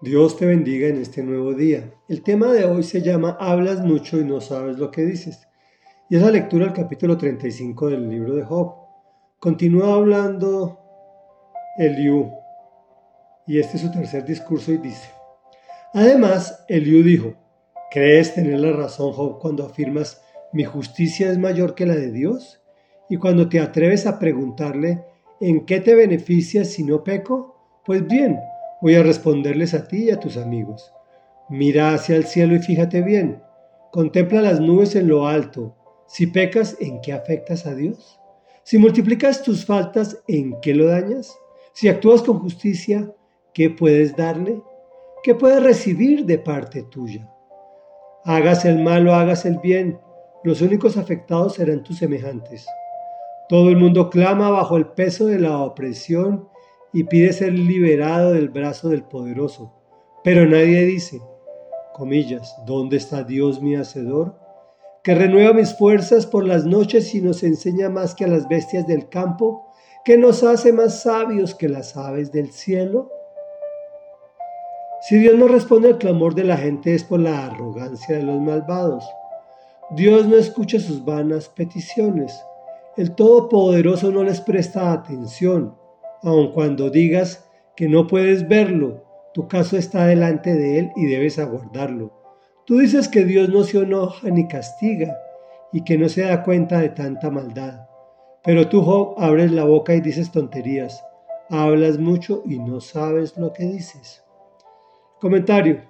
Dios te bendiga en este nuevo día. El tema de hoy se llama Hablas mucho y no sabes lo que dices. Y es la lectura del capítulo 35 del libro de Job. Continúa hablando Eliú. Y este es su tercer discurso y dice. Además, Eliú dijo, ¿crees tener la razón, Job, cuando afirmas mi justicia es mayor que la de Dios? Y cuando te atreves a preguntarle, ¿en qué te beneficias si no peco? Pues bien, Voy a responderles a ti y a tus amigos. Mira hacia el cielo y fíjate bien. Contempla las nubes en lo alto. Si pecas, ¿en qué afectas a Dios? Si multiplicas tus faltas, ¿en qué lo dañas? Si actúas con justicia, ¿qué puedes darle? ¿Qué puedes recibir de parte tuya? Hagas el mal o hagas el bien, los únicos afectados serán tus semejantes. Todo el mundo clama bajo el peso de la opresión y pide ser liberado del brazo del poderoso. Pero nadie dice, comillas, ¿dónde está Dios mi hacedor? Que renueva mis fuerzas por las noches y nos enseña más que a las bestias del campo, que nos hace más sabios que las aves del cielo. Si Dios no responde al clamor de la gente es por la arrogancia de los malvados. Dios no escucha sus vanas peticiones. El Todopoderoso no les presta atención aun cuando digas que no puedes verlo, tu caso está delante de Él y debes aguardarlo. Tú dices que Dios no se enoja ni castiga y que no se da cuenta de tanta maldad. Pero tú, Job, abres la boca y dices tonterías, hablas mucho y no sabes lo que dices. Comentario.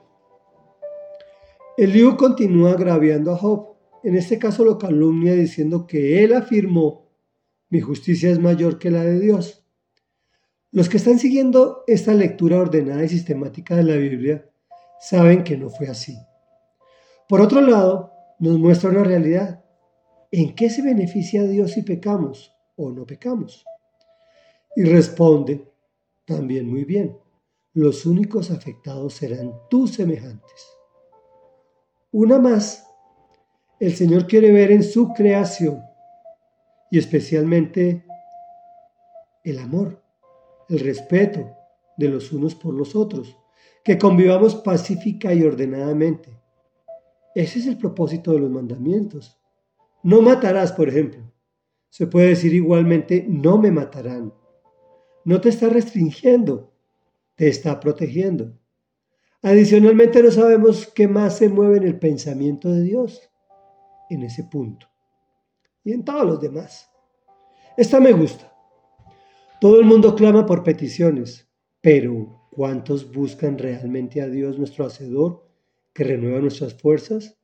Eliú continúa agraviando a Job. En este caso lo calumnia diciendo que él afirmó, mi justicia es mayor que la de Dios. Los que están siguiendo esta lectura ordenada y sistemática de la Biblia saben que no fue así. Por otro lado, nos muestra una realidad. ¿En qué se beneficia Dios si pecamos o no pecamos? Y responde también muy bien. Los únicos afectados serán tus semejantes. Una más, el Señor quiere ver en su creación y especialmente el amor el respeto de los unos por los otros, que convivamos pacífica y ordenadamente. Ese es el propósito de los mandamientos. No matarás, por ejemplo. Se puede decir igualmente, no me matarán. No te está restringiendo, te está protegiendo. Adicionalmente no sabemos qué más se mueve en el pensamiento de Dios en ese punto y en todos los demás. Esta me gusta. Todo el mundo clama por peticiones, pero ¿cuántos buscan realmente a Dios nuestro Hacedor que renueva nuestras fuerzas?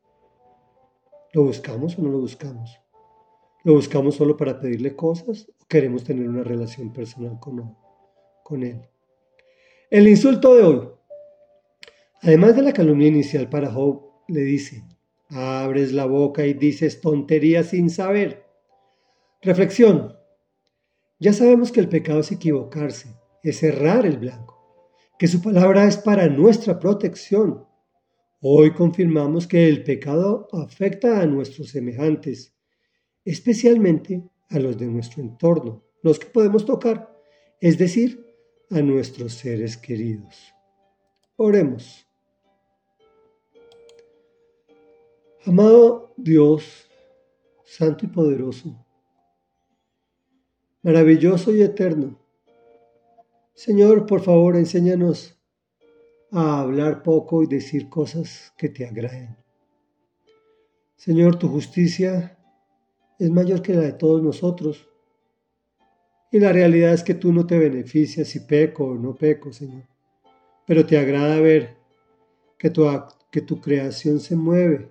¿Lo buscamos o no lo buscamos? ¿Lo buscamos solo para pedirle cosas o queremos tener una relación personal con, Él? El insulto de hoy. Además de la calumnia inicial para Job, le dice, abres la boca y dices tonterías sin saber. Reflexión. Ya sabemos que el pecado es equivocarse, es errar el blanco, que su palabra es para nuestra protección. Hoy confirmamos que el pecado afecta a nuestros semejantes, especialmente a los de nuestro entorno, los que podemos tocar, es decir, a nuestros seres queridos. Oremos. Amado Dios, Santo y Poderoso, maravilloso y eterno. Señor, por favor, enséñanos a hablar poco y decir cosas que te agraden. Señor, tu justicia es mayor que la de todos nosotros. Y la realidad es que tú no te beneficias si peco o no peco, Señor. Pero te agrada ver que tu, que tu creación se mueve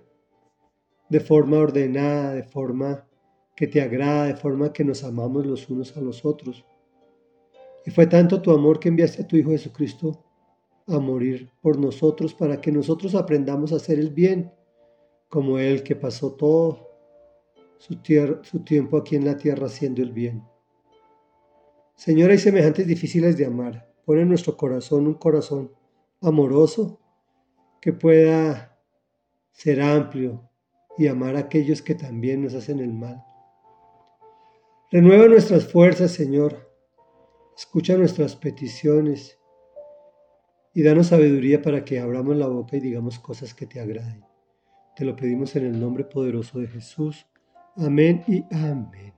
de forma ordenada, de forma que te agrada de forma que nos amamos los unos a los otros. Y fue tanto tu amor que enviaste a tu Hijo Jesucristo a morir por nosotros para que nosotros aprendamos a hacer el bien, como Él que pasó todo su, tiempo aquí en la tierra haciendo el bien. Señor, hay semejantes difíciles de amar. Pon en nuestro corazón un corazón amoroso que pueda ser amplio y amar a aquellos que también nos hacen el mal. Renueva nuestras fuerzas, Señor. Escucha nuestras peticiones y danos sabiduría para que abramos la boca y digamos cosas que te agraden. Te lo pedimos en el nombre poderoso de Jesús. Amén y amén.